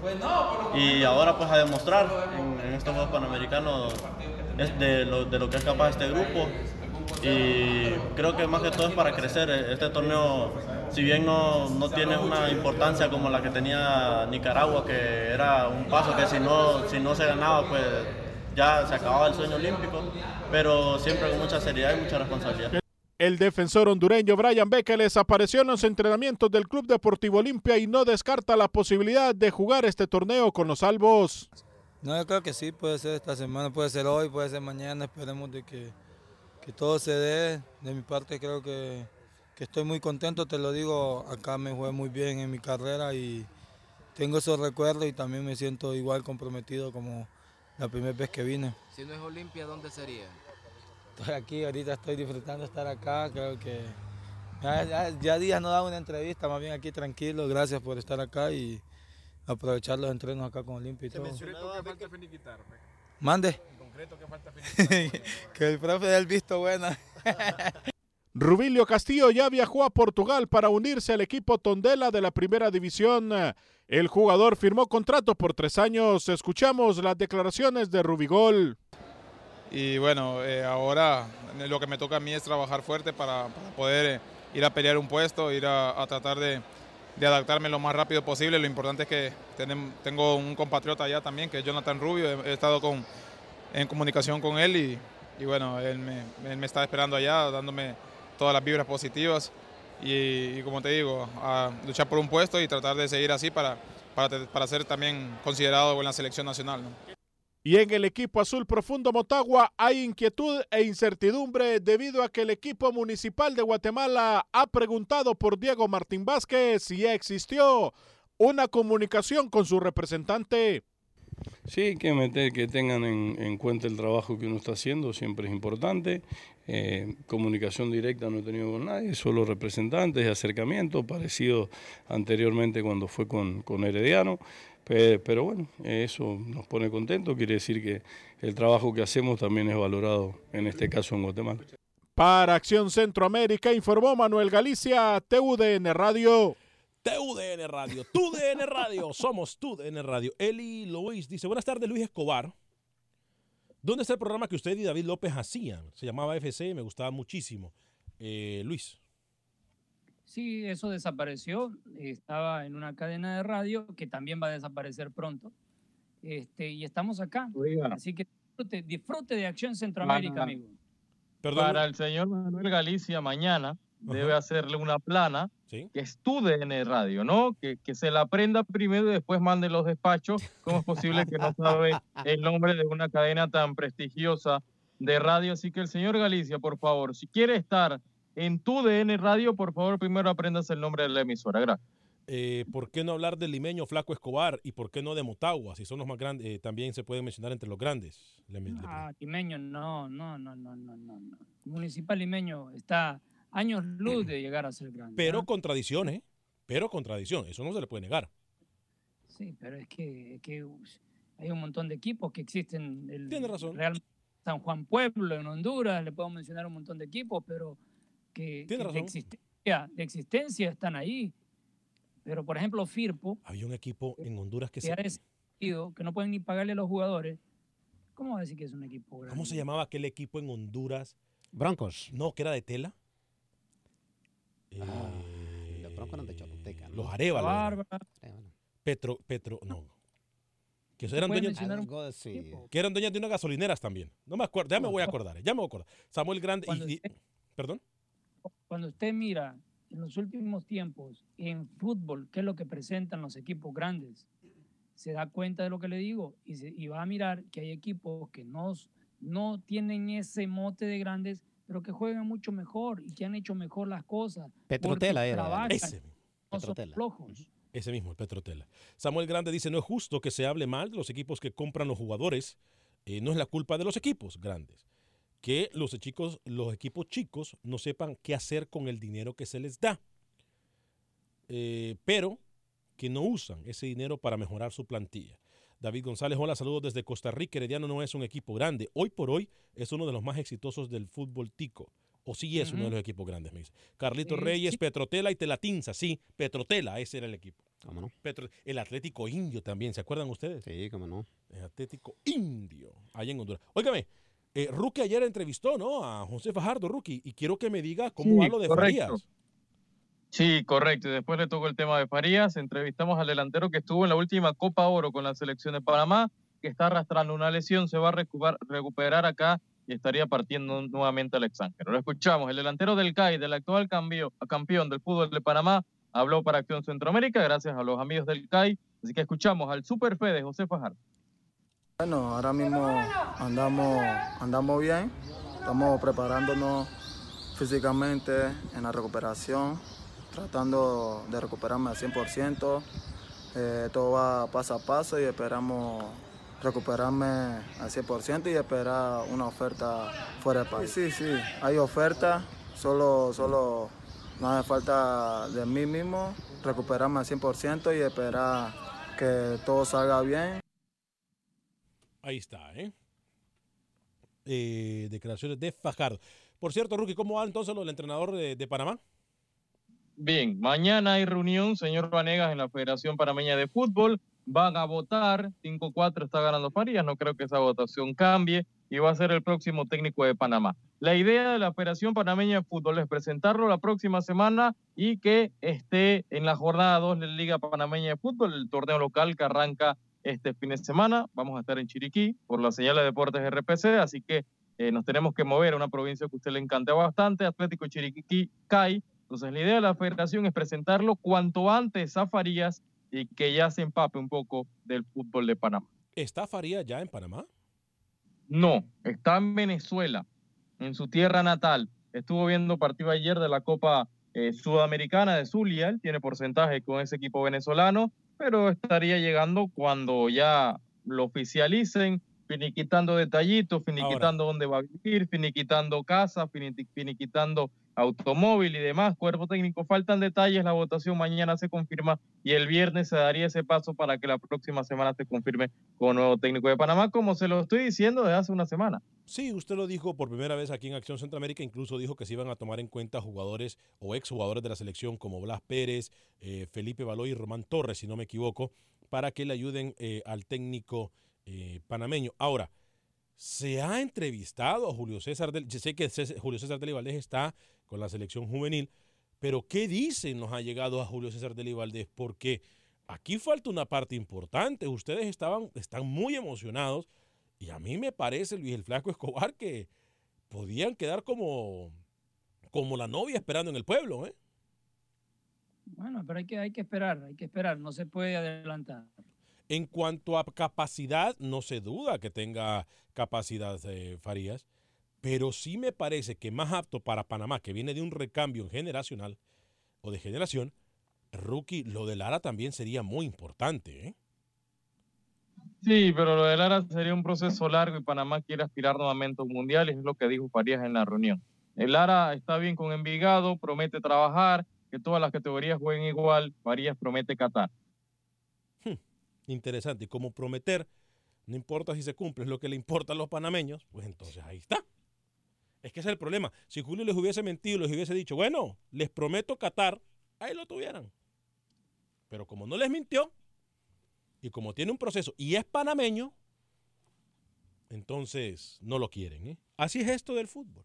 Y ahora pues a demostrar en, en estos Juegos Panamericanos de, lo, de lo que es capaz este grupo. Y creo que más que todo es para crecer. Este torneo, si bien no, no tiene una importancia como la que tenía Nicaragua, que era un paso que si no, si no se ganaba, pues ya se acababa el sueño olímpico, pero siempre con mucha seriedad y mucha responsabilidad. El defensor hondureño Brian Bekeles apareció en los entrenamientos del Club Deportivo Olimpia y no descarta la posibilidad de jugar este torneo con los albos. No, yo creo que sí, puede ser esta semana, puede ser hoy, puede ser mañana, esperemos de que, que todo se dé. De mi parte creo que, que estoy muy contento, te lo digo, acá me jugué muy bien en mi carrera y tengo esos recuerdos y también me siento igual comprometido como la primera vez que vine. Si no es Olimpia, ¿dónde sería? Estoy aquí, ahorita estoy disfrutando de estar acá, creo que ya, ya, ya días no da una entrevista, más bien aquí tranquilo, gracias por estar acá y aprovechar los entrenos acá con Olimpia y todo. Mande. que el profe dé el visto bueno. Rubilio Castillo ya viajó a Portugal para unirse al equipo Tondela de la primera división. El jugador firmó contrato por tres años. Escuchamos las declaraciones de Rubigol. Y bueno, eh, ahora lo que me toca a mí es trabajar fuerte para, poder eh, ir a pelear un puesto, ir a, tratar de, adaptarme lo más rápido posible. Lo importante es que tengo un compatriota allá también, que es Jonathan Rubio. He, estado con, en comunicación con él y, bueno, me, él me está esperando allá, dándome todas las vibras positivas. Y, y como te digo, a luchar por un puesto y tratar de seguir así para, para, para ser también considerado en la selección nacional. ¿no? Y en el equipo azul profundo Motagua hay inquietud e incertidumbre debido a que el equipo municipal de Guatemala ha preguntado por Diego Martín Vázquez si ya existió una comunicación con su representante. Sí, que meter, que tengan en, en, cuenta el trabajo que uno está haciendo, siempre es importante. Eh, comunicación directa no he tenido con nadie, solo representantes, acercamiento, parecido anteriormente cuando fue con, con Herediano. Pero, pero bueno, eso nos pone contentos, quiere decir que el trabajo que hacemos también es valorado, en este caso en Guatemala. Para Acción Centroamérica informó Manuel Galicia, TUDN Radio. TUDN Radio, TUDN Radio, somos TUDN Radio. Eli Luis dice, buenas tardes Luis Escobar. ¿Dónde está el programa que usted y David López hacían? Se llamaba FC, me gustaba muchísimo. Eh, Luis. Sí, eso desapareció. Estaba en una cadena de radio que también va a desaparecer pronto. Este, y estamos acá. Oiga. Así que disfrute, disfrute, de Acción Centroamérica, para, amigo. Perdón. Para el señor Manuel Galicia, mañana. Debe hacerle una plana ¿Sí? que estudie en el radio, ¿no? Que, que, se la aprenda primero y después mande los despachos. ¿Cómo es posible que no sabe el nombre de una cadena tan prestigiosa de radio? Así que el señor Galicia, por favor, si quiere estar en tu DN Radio, por favor, primero aprendas el nombre de la emisora. Gracias. Eh, ¿Por qué no hablar del limeño Flaco Escobar y por qué no de Motagua? Si son los más grandes, eh, también se pueden mencionar entre los grandes. Le, le... Ah, limeño, no, no, no, no, no, no. Municipal limeño está años luz de llegar a ser grande. Pero ¿no? con tradición, ¿eh? Pero con tradición, eso no se le puede negar. Sí, pero es que, que hay un montón de equipos que existen. El Tiene razón. Real San Juan Pueblo en Honduras, le puedo mencionar un montón de equipos, pero que, que de, existencia, de existencia están ahí. Pero, por ejemplo, Firpo. Había un equipo en Honduras que, que se. Ha decidido, que no pueden ni pagarle a los jugadores. ¿Cómo va a decir que es un equipo grande? ¿Cómo se llamaba aquel equipo en Honduras? Broncos. No, que era de tela. Ah, eh, los Broncos eran de Choluteca. ¿no? Los Arevalo. Petro, Petro, no. Que eran, dueños, sí. que eran dueños de unas gasolineras también. No me acuerdo, ya me voy a acordar, ya me voy a acordar. Samuel Grande y, y, ¿Perdón? Cuando usted mira en los últimos tiempos en fútbol, qué es lo que presentan los equipos grandes, se da cuenta de lo que le digo y, se, y va a mirar que hay equipos que no, no tienen ese mote de grandes, pero que juegan mucho mejor y que han hecho mejor las cosas. Petrotela era. Trabajan, ese. No son flojos. Ese mismo, el Petrotela. Samuel Grande dice, no es justo que se hable mal de los equipos que compran los jugadores. Eh, no es la culpa de los equipos grandes. Que los, chicos, los equipos chicos no sepan qué hacer con el dinero que se les da. Eh, pero que no usan ese dinero para mejorar su plantilla. David González, hola, saludos desde Costa Rica. Herediano no es un equipo grande. Hoy por hoy es uno de los más exitosos del fútbol tico. O sí es uh -huh. uno de los equipos grandes, me dice. Carlito Reyes, sí. Petrotela y Telatinza. Sí, Petrotela, ese era el equipo. ¿Cómo no? Petro, el Atlético Indio también, ¿se acuerdan ustedes? Sí, cómo no. El Atlético Indio, allá en Honduras. Óigame, eh, Rookie ayer entrevistó, ¿no? A José Fajardo, Rookie, y quiero que me diga cómo sí, va lo de correcto. Farías. Sí, correcto. Y después le tocó el tema de Farías. Entrevistamos al delantero que estuvo en la última Copa Oro con la selección de Panamá, que está arrastrando una lesión, se va a recuperar, acá y estaría partiendo nuevamente al extranjero. Lo escuchamos, el delantero del CAI, del actual campeón del fútbol de Panamá, habló para Acción Centroamérica, gracias a los amigos del CAI. Así que escuchamos al Super Fe de José Fajardo. Bueno, ahora mismo andamos, andamos bien, estamos preparándonos físicamente en la recuperación, tratando de recuperarme al 100%. Eh, todo va paso a paso y esperamos recuperarme al 100% y esperar una oferta fuera del país. Sí, sí, hay oferta, solo, solo no hace falta de mí mismo recuperarme al 100% y esperar que todo salga bien. Ahí está, ¿eh? eh declaraciones de Fajardo. Por cierto, Rookie, ¿cómo va entonces el entrenador de, de Panamá? Bien, mañana hay reunión, señor Vanegas, en la Federación Panameña de Fútbol. Van a votar, 5-4 está ganando Farías, no creo que esa votación cambie y va a ser el próximo técnico de Panamá. La idea de la Federación Panameña de Fútbol es presentarlo la próxima semana y que esté en la jornada 2 de la Liga Panameña de Fútbol, el torneo local que arranca este fin de semana. Vamos a estar en Chiriquí por la señal de deportes RPC, así que eh, nos tenemos que mover a una provincia que a usted le encanta bastante, Atlético Chiriquí CAI, Entonces, la idea de la federación es presentarlo cuanto antes a Farías y que ya se empape un poco del fútbol de Panamá. ¿Está Farías ya en Panamá? No, está en Venezuela, en su tierra natal. Estuvo viendo partido ayer de la Copa eh, Sudamericana de Zulia, él tiene porcentaje con ese equipo venezolano, pero estaría llegando cuando ya lo oficialicen, finiquitando detallitos, finiquitando dónde va a vivir, finiquitando casa, finiquitando automóvil y demás, cuerpo técnico, faltan detalles, la votación mañana se confirma y el viernes se daría ese paso para que la próxima semana se confirme con nuevo técnico de Panamá, como se lo estoy diciendo desde hace una semana. Sí, usted lo dijo por primera vez aquí en Acción Centroamérica, incluso dijo que se iban a tomar en cuenta jugadores o exjugadores de la selección como Blas Pérez, eh, Felipe Baloy y Román Torres, si no me equivoco, para que le ayuden eh, al técnico eh, panameño. Ahora, se ha entrevistado a Julio César del, sé que Julio César del está con la selección juvenil, pero ¿qué dicen nos ha llegado a Julio César del Valdés? Porque aquí falta una parte importante. Ustedes estaban, están muy emocionados y a mí me parece, Luis el Flaco Escobar, que podían quedar como, como la novia esperando en el pueblo. ¿eh? Bueno, pero hay que, hay que esperar, hay que esperar, no se puede adelantar. En cuanto a capacidad, no se duda que tenga capacidad eh, Farías, pero sí me parece que más apto para Panamá, que viene de un recambio generacional o de generación, rookie, lo de Lara también sería muy importante. ¿eh? Sí, pero lo de Lara sería un proceso largo y Panamá quiere aspirar nuevamente a un mundial, es lo que dijo Farías en la reunión. El Lara está bien con Envigado, promete trabajar, que todas las categorías jueguen igual, Farías promete Qatar. Interesante, y como prometer, no importa si se cumple, es lo que le importa a los panameños, pues entonces ahí está. Es que ese es el problema. Si Julio les hubiese mentido, les hubiese dicho, bueno, les prometo Qatar, ahí lo tuvieran. Pero como no les mintió, y como tiene un proceso y es panameño, entonces no lo quieren. ¿eh? Así es esto del fútbol.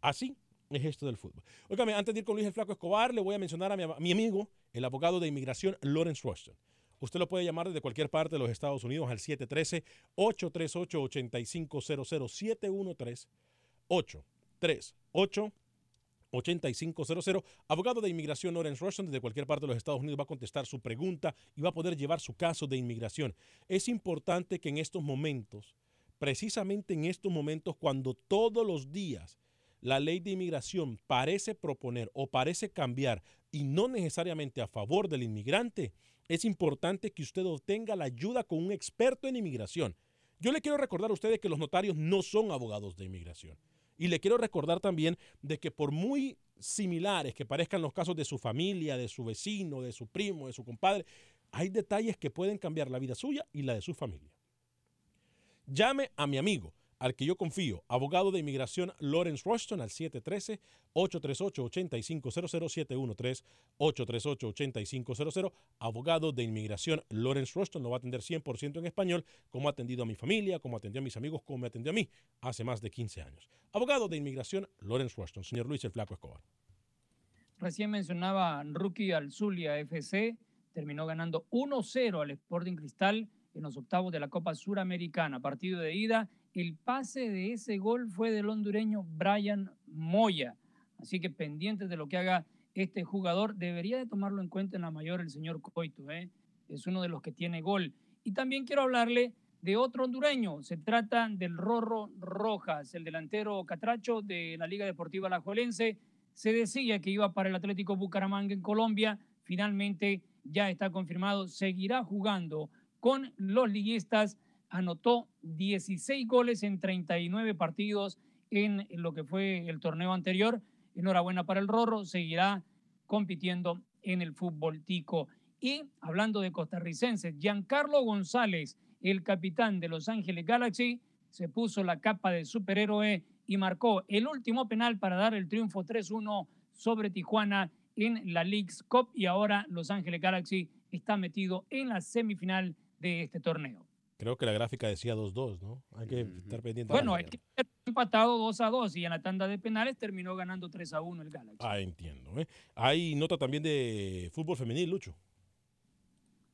Así es esto del fútbol. Óigame, antes de ir con Luis el Flaco Escobar, le voy a mencionar a mi, a mi amigo, el abogado de inmigración Lawrence Rushton. Usted lo puede llamar desde cualquier parte de los Estados Unidos al 713-838-8500, 713-838-8500. Abogado de inmigración Lawrence Rushton desde cualquier parte de los Estados Unidos va a contestar su pregunta y va a poder llevar su caso de inmigración. Es importante que en estos momentos, precisamente en estos momentos, cuando todos los días la ley de inmigración parece proponer o parece cambiar y no necesariamente a favor del inmigrante, es importante que usted obtenga la ayuda con un experto en inmigración. Yo le quiero recordar a ustedes que los notarios no son abogados de inmigración. Y le quiero recordar también de que por muy similares que parezcan los casos de su familia, de su vecino, de su primo, de su compadre, hay detalles que pueden cambiar la vida suya y la de su familia. Llame a mi amigo al que yo confío, abogado de inmigración Lawrence Rushton al 713-838-8500, 713-838-8500, abogado de inmigración Lawrence Rushton, lo va a atender 100% en español, como ha atendido a mi familia, como atendió a mis amigos, como me atendió a mí hace más de 15 años. Abogado de inmigración Lawrence Rushton, señor Luis el Flaco Escobar. Recién mencionaba Rookie al Zulia FC, terminó ganando 1-0 al Sporting Cristal en los octavos de la Copa Suramericana, partido de ida el pase de ese gol fue del hondureño Brian Moya. Así que pendientes de lo que haga este jugador, debería de tomarlo en cuenta en la mayor el señor Coito. ¿eh? Es uno de los que tiene gol. Y también quiero hablarle de otro hondureño. Se trata del Rorro Rojas, el delantero catracho de la Liga Deportiva Alajuelense. Se decía que iba para el Atlético Bucaramanga en Colombia. Finalmente ya está confirmado. Seguirá jugando con los liguistas anotó 16 goles en 39 partidos en lo que fue el torneo anterior. Enhorabuena para el Rorro, seguirá compitiendo en el fútbol tico. Y hablando de costarricenses, Giancarlo González, el capitán de Los Ángeles Galaxy, se puso la capa de superhéroe y marcó el último penal para dar el triunfo 3-1 sobre Tijuana en la League's Cup y ahora Los Ángeles Galaxy está metido en la semifinal de este torneo. Creo que la gráfica decía 2-2, ¿no? Hay que estar pendiente. Bueno, hay que empatado 2 a 2 y en la tanda de penales terminó ganando 3 a 1 el Galaxy. Ah, entiendo. ¿eh? Hay nota también de fútbol femenil, Lucho.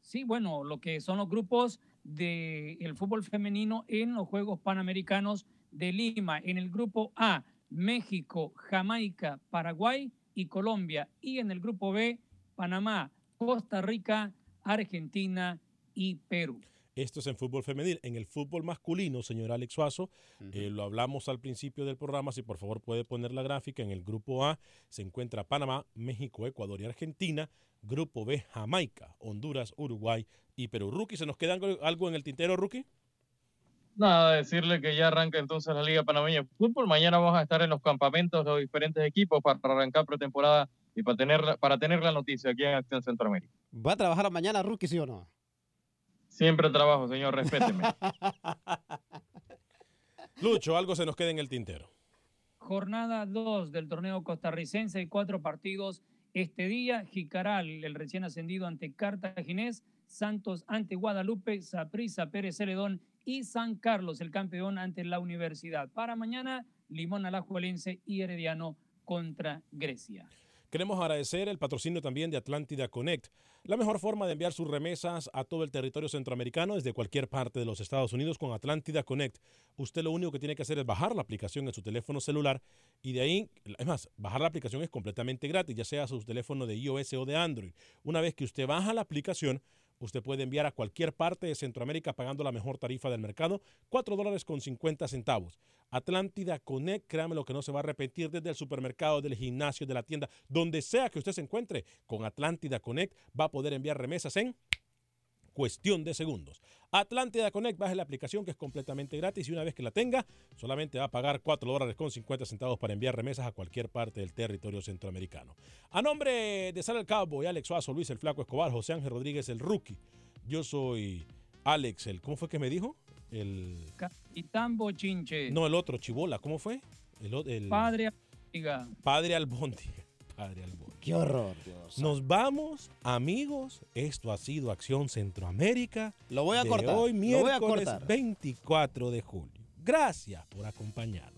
Sí, bueno, lo que son los grupos del fútbol femenino en los Juegos Panamericanos de Lima. En el grupo A, México, Jamaica, Paraguay y Colombia. Y en el grupo B, Panamá, Costa Rica, Argentina y Perú. Esto es en fútbol femenil. En el fútbol masculino, señor Alex Suazo, eh, lo hablamos al principio del programa. Si por favor puede poner la gráfica, en el grupo A se encuentra Panamá, México, Ecuador y Argentina. Grupo B, Jamaica, Honduras, Uruguay y Perú. Rookie, ¿se nos queda algo- algo en el tintero, Rookie? Nada, decirle que ya arranca entonces la Liga Panameña de Fútbol. Mañana vamos a estar en los campamentos de los diferentes equipos para arrancar pretemporada y para tener, para tener la noticia aquí en Acción Centroamérica. ¿Va a trabajar mañana, Rookie, sí o no? Siempre trabajo, señor, respéteme. Lucho, algo se nos queda en el tintero. Jornada 2 del torneo costarricense, hay cuatro partidos este día. Jicaral, el recién ascendido ante Cartaginés, Santos ante Guadalupe, Saprissa, Pérez Celedón y San Carlos, el campeón ante la Universidad. Para mañana, Limón Alajuelense y Herediano contra Grecia. Queremos agradecer el patrocinio también de Atlántida Connect. La mejor forma de enviar sus remesas a todo el territorio centroamericano es de cualquier parte de los Estados Unidos con Atlántida Connect. Usted lo único que tiene que hacer es bajar la aplicación en su teléfono celular y de ahí, es más, bajar la aplicación es completamente gratis, ya sea su teléfono de iOS o de Android. Una vez que usted baja la aplicación, usted puede enviar a cualquier parte de Centroamérica pagando la mejor tarifa del mercado, 4 dólares con 50 centavos. Atlántida Connect, créame lo que no se va a repetir desde el supermercado, del gimnasio, de la tienda, donde sea que usted se encuentre, con Atlántida Connect va a poder enviar remesas en cuestión de segundos. Atlántida Connect, baje la aplicación que es completamente gratis y una vez que la tenga, solamente va a pagar 4 dólares con 50 centavos para enviar remesas a cualquier parte del territorio centroamericano. A nombre de Sara el Cabo y Alex Suazo, Luis el Flaco Escobar, José Ángel Rodríguez el Rookie, yo soy Alex el, ¿cómo fue que me dijo? El, Capitán Bochinche. no, el otro, Chibola, ¿cómo fue? El, el Padre Amiga. Padre Albóndiga. Padre Albóndiga. Qué horror, Dios. Nos vamos, amigos. Esto ha sido Acción Centroamérica. Lo voy a de cortar, Hoy, lo voy a miércoles cortar. 24 de julio. Gracias por acompañarnos.